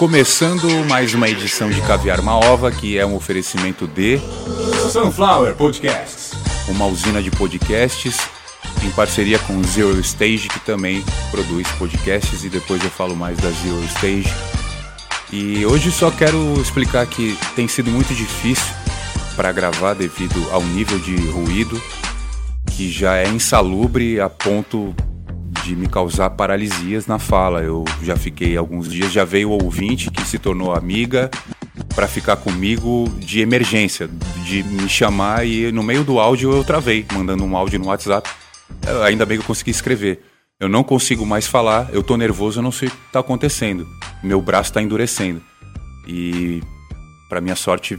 Começando mais uma edição de Caviar uma Ova, que é um oferecimento de Sunflower Podcasts, uma usina de podcasts em parceria com Zero Stage, que também produz podcasts, e depois eu falo mais da Zero Stage. E hoje só quero explicar que tem sido muito difícil para gravar devido ao nível de ruído que já é insalubre a ponto de me causar paralisias na fala. Eu já fiquei alguns dias, já veio ouvinte que se tornou amiga para ficar comigo de emergência, de me chamar e no meio do áudio eu travei, mandando um áudio no WhatsApp. Ainda bem que eu consegui escrever. Eu não consigo mais falar, eu tô nervoso, eu não sei o que tá acontecendo. Meu braço tá endurecendo. E para minha sorte,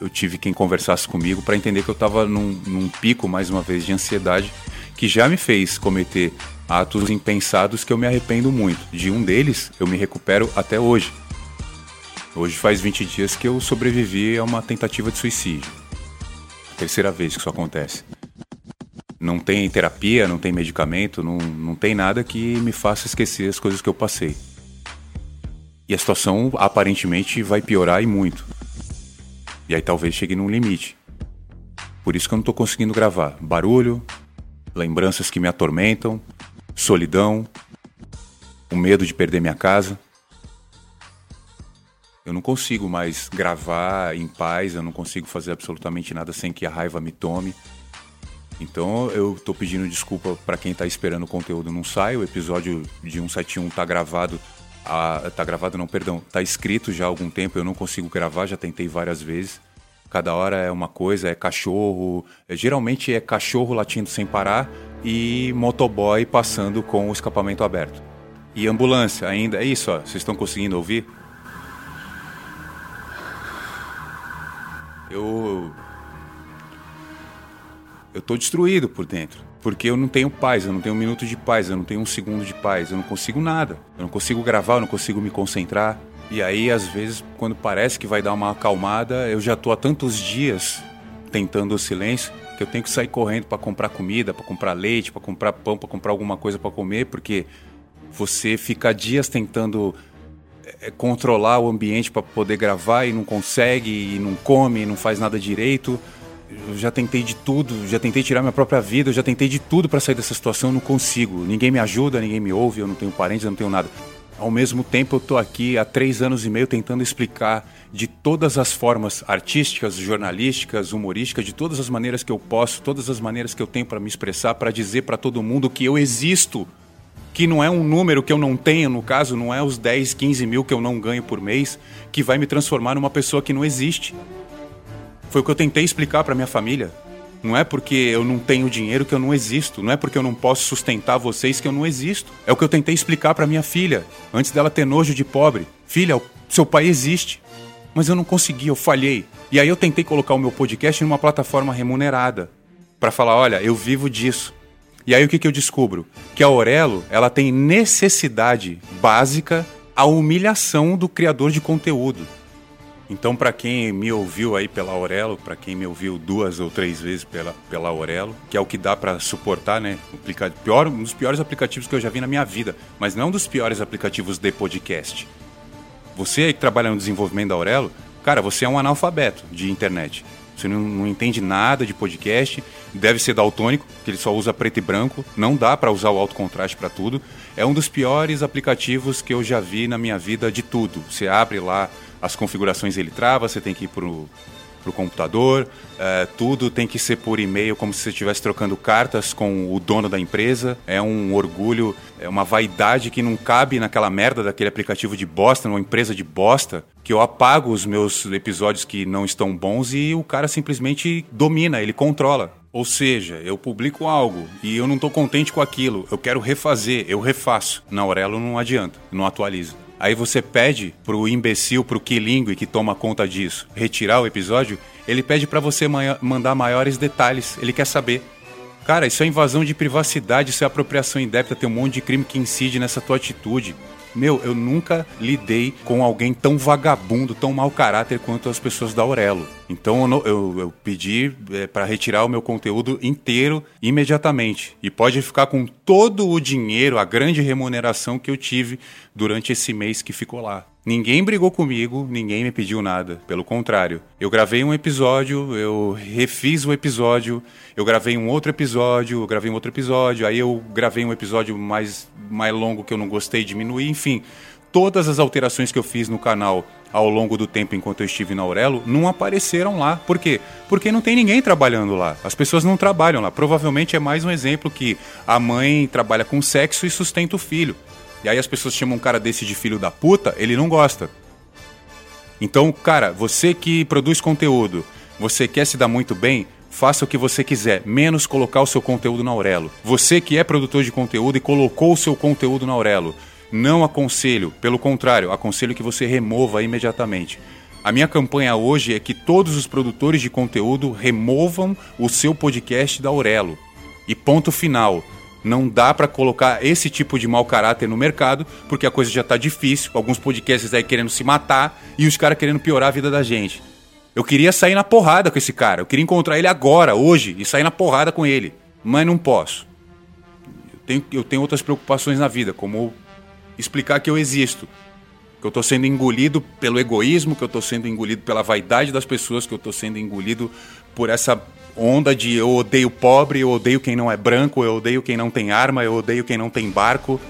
eu tive quem conversasse comigo para entender que eu estava num, num, pico, mais uma vez, de ansiedade que já me fez cometer atos impensados que eu me arrependo muito. De um deles, eu me recupero até hoje. Hoje faz 20 dias que eu sobrevivi a uma tentativa de suicídio. Terceira vez que isso acontece. Não tem terapia, não tem medicamento, não, não tem nada que me faça esquecer as coisas que eu passei. E a situação aparentemente vai piorar e muito. E aí talvez chegue num limite. Por isso que eu não estou conseguindo gravar. Barulho, lembranças que me atormentam, solidão, o medo de perder minha casa. Eu não consigo mais gravar em paz, eu não consigo fazer absolutamente nada sem que a raiva me tome. Então eu estou pedindo desculpa para quem está esperando o conteúdo não sai. O episódio de 171 está gravado, a, tá gravado não, perdão, está escrito já há algum tempo. Eu não consigo gravar, já tentei várias vezes. Cada hora é uma coisa, é cachorro, é, geralmente é cachorro latindo sem parar e motoboy passando com o escapamento aberto. E ambulância ainda, é isso, ó, vocês estão conseguindo ouvir? Eu eu tô destruído por dentro, porque eu não tenho paz, eu não tenho um minuto de paz, eu não tenho um segundo de paz, eu não consigo nada. Eu não consigo gravar, eu não consigo me concentrar. E aí, às vezes, quando parece que vai dar uma acalmada, eu já tô há tantos dias tentando o silêncio que eu tenho que sair correndo para comprar comida, para comprar leite, para comprar pão, para comprar alguma coisa para comer, porque você fica dias tentando é, controlar o ambiente para poder gravar e não consegue, e não come, e não faz nada direito eu já tentei de tudo, já tentei tirar minha própria vida, eu já tentei de tudo para sair dessa situação, não consigo. Ninguém me ajuda, ninguém me ouve, eu não tenho parentes, eu não tenho nada. Ao mesmo tempo, eu estou aqui há três anos e meio tentando explicar de todas as formas artísticas, jornalísticas, humorísticas, de todas as maneiras que eu posso, todas as maneiras que eu tenho para me expressar, para dizer para todo mundo que eu existo. Que não é um número que eu não tenho, no caso, não é os 10, 15 mil que eu não ganho por mês, que vai me transformar numa pessoa que não existe. Foi o que eu tentei explicar para minha família. Não é porque eu não tenho dinheiro que eu não existo. Não é porque eu não posso sustentar vocês que eu não existo. É o que eu tentei explicar para minha filha, antes dela ter nojo de pobre. Filha, seu pai existe. Mas eu não consegui, eu falhei. E aí eu tentei colocar o meu podcast numa plataforma remunerada. para falar, olha, eu vivo disso. E aí o que, que eu descubro? Que a Aurelo, ela tem necessidade básica a humilhação do criador de conteúdo. Então, para quem me ouviu aí pela Aurelo, para quem me ouviu duas ou três vezes pela, pela Aurelo, que é o que dá para suportar, né? Pior, um dos piores aplicativos que eu já vi na minha vida, mas não um dos piores aplicativos de podcast. Você aí que trabalha no desenvolvimento da Aurelo, cara, você é um analfabeto de internet. Você não, não entende nada de podcast, deve ser daltônico, que ele só usa preto e branco, não dá para usar o alto contraste para tudo. É um dos piores aplicativos que eu já vi na minha vida de tudo. Você abre lá as configurações ele trava, você tem que ir para o computador, é, tudo tem que ser por e-mail, como se você estivesse trocando cartas com o dono da empresa. É um orgulho, é uma vaidade que não cabe naquela merda daquele aplicativo de bosta, numa empresa de bosta, que eu apago os meus episódios que não estão bons e o cara simplesmente domina, ele controla. Ou seja, eu publico algo e eu não estou contente com aquilo, eu quero refazer, eu refaço. Na Aurelo não adianta, não atualiza. Aí você pede pro imbecil, pro quilingue que toma conta disso, retirar o episódio, ele pede para você mandar maiores detalhes, ele quer saber. Cara, isso é invasão de privacidade, isso é apropriação indébita, tem um monte de crime que incide nessa tua atitude. Meu, eu nunca lidei com alguém tão vagabundo, tão mau caráter quanto as pessoas da Aurelo. Então eu, eu, eu pedi é, para retirar o meu conteúdo inteiro imediatamente. E pode ficar com todo o dinheiro, a grande remuneração que eu tive durante esse mês que ficou lá. Ninguém brigou comigo, ninguém me pediu nada. Pelo contrário, eu gravei um episódio, eu refiz o episódio, eu gravei um outro episódio, eu gravei um outro episódio, aí eu gravei um episódio mais, mais longo que eu não gostei, diminuí, enfim. Todas as alterações que eu fiz no canal ao longo do tempo enquanto eu estive na Aurelo não apareceram lá. Por quê? Porque não tem ninguém trabalhando lá. As pessoas não trabalham lá. Provavelmente é mais um exemplo que a mãe trabalha com sexo e sustenta o filho. E aí as pessoas chamam um cara desse de filho da puta, ele não gosta. Então, cara, você que produz conteúdo, você quer se dar muito bem, faça o que você quiser, menos colocar o seu conteúdo na Aurelo. Você que é produtor de conteúdo e colocou o seu conteúdo na Aurelo, não aconselho, pelo contrário, aconselho que você remova imediatamente. A minha campanha hoje é que todos os produtores de conteúdo removam o seu podcast da Aurelo. E ponto final. Não dá para colocar esse tipo de mau caráter no mercado, porque a coisa já tá difícil. Alguns podcasts aí querendo se matar e os caras querendo piorar a vida da gente. Eu queria sair na porrada com esse cara. Eu queria encontrar ele agora, hoje, e sair na porrada com ele. Mas não posso. Eu tenho, eu tenho outras preocupações na vida, como explicar que eu existo. Que eu tô sendo engolido pelo egoísmo, que eu tô sendo engolido pela vaidade das pessoas, que eu tô sendo engolido por essa onda de eu odeio pobre, eu odeio quem não é branco, eu odeio quem não tem arma, eu odeio quem não tem barco.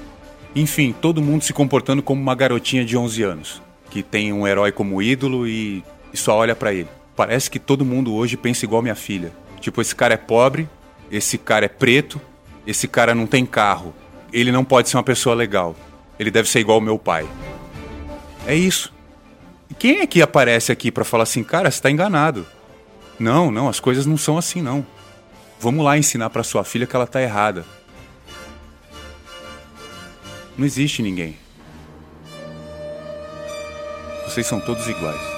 Enfim, todo mundo se comportando como uma garotinha de 11 anos, que tem um herói como ídolo e, e só olha para ele. Parece que todo mundo hoje pensa igual minha filha. Tipo, esse cara é pobre, esse cara é preto, esse cara não tem carro, ele não pode ser uma pessoa legal. Ele deve ser igual ao meu pai. É isso. Quem é que aparece aqui para falar assim, cara, você tá enganado? Não, não, as coisas não são assim não. Vamos lá ensinar para sua filha que ela tá errada. Não existe ninguém. Vocês são todos iguais.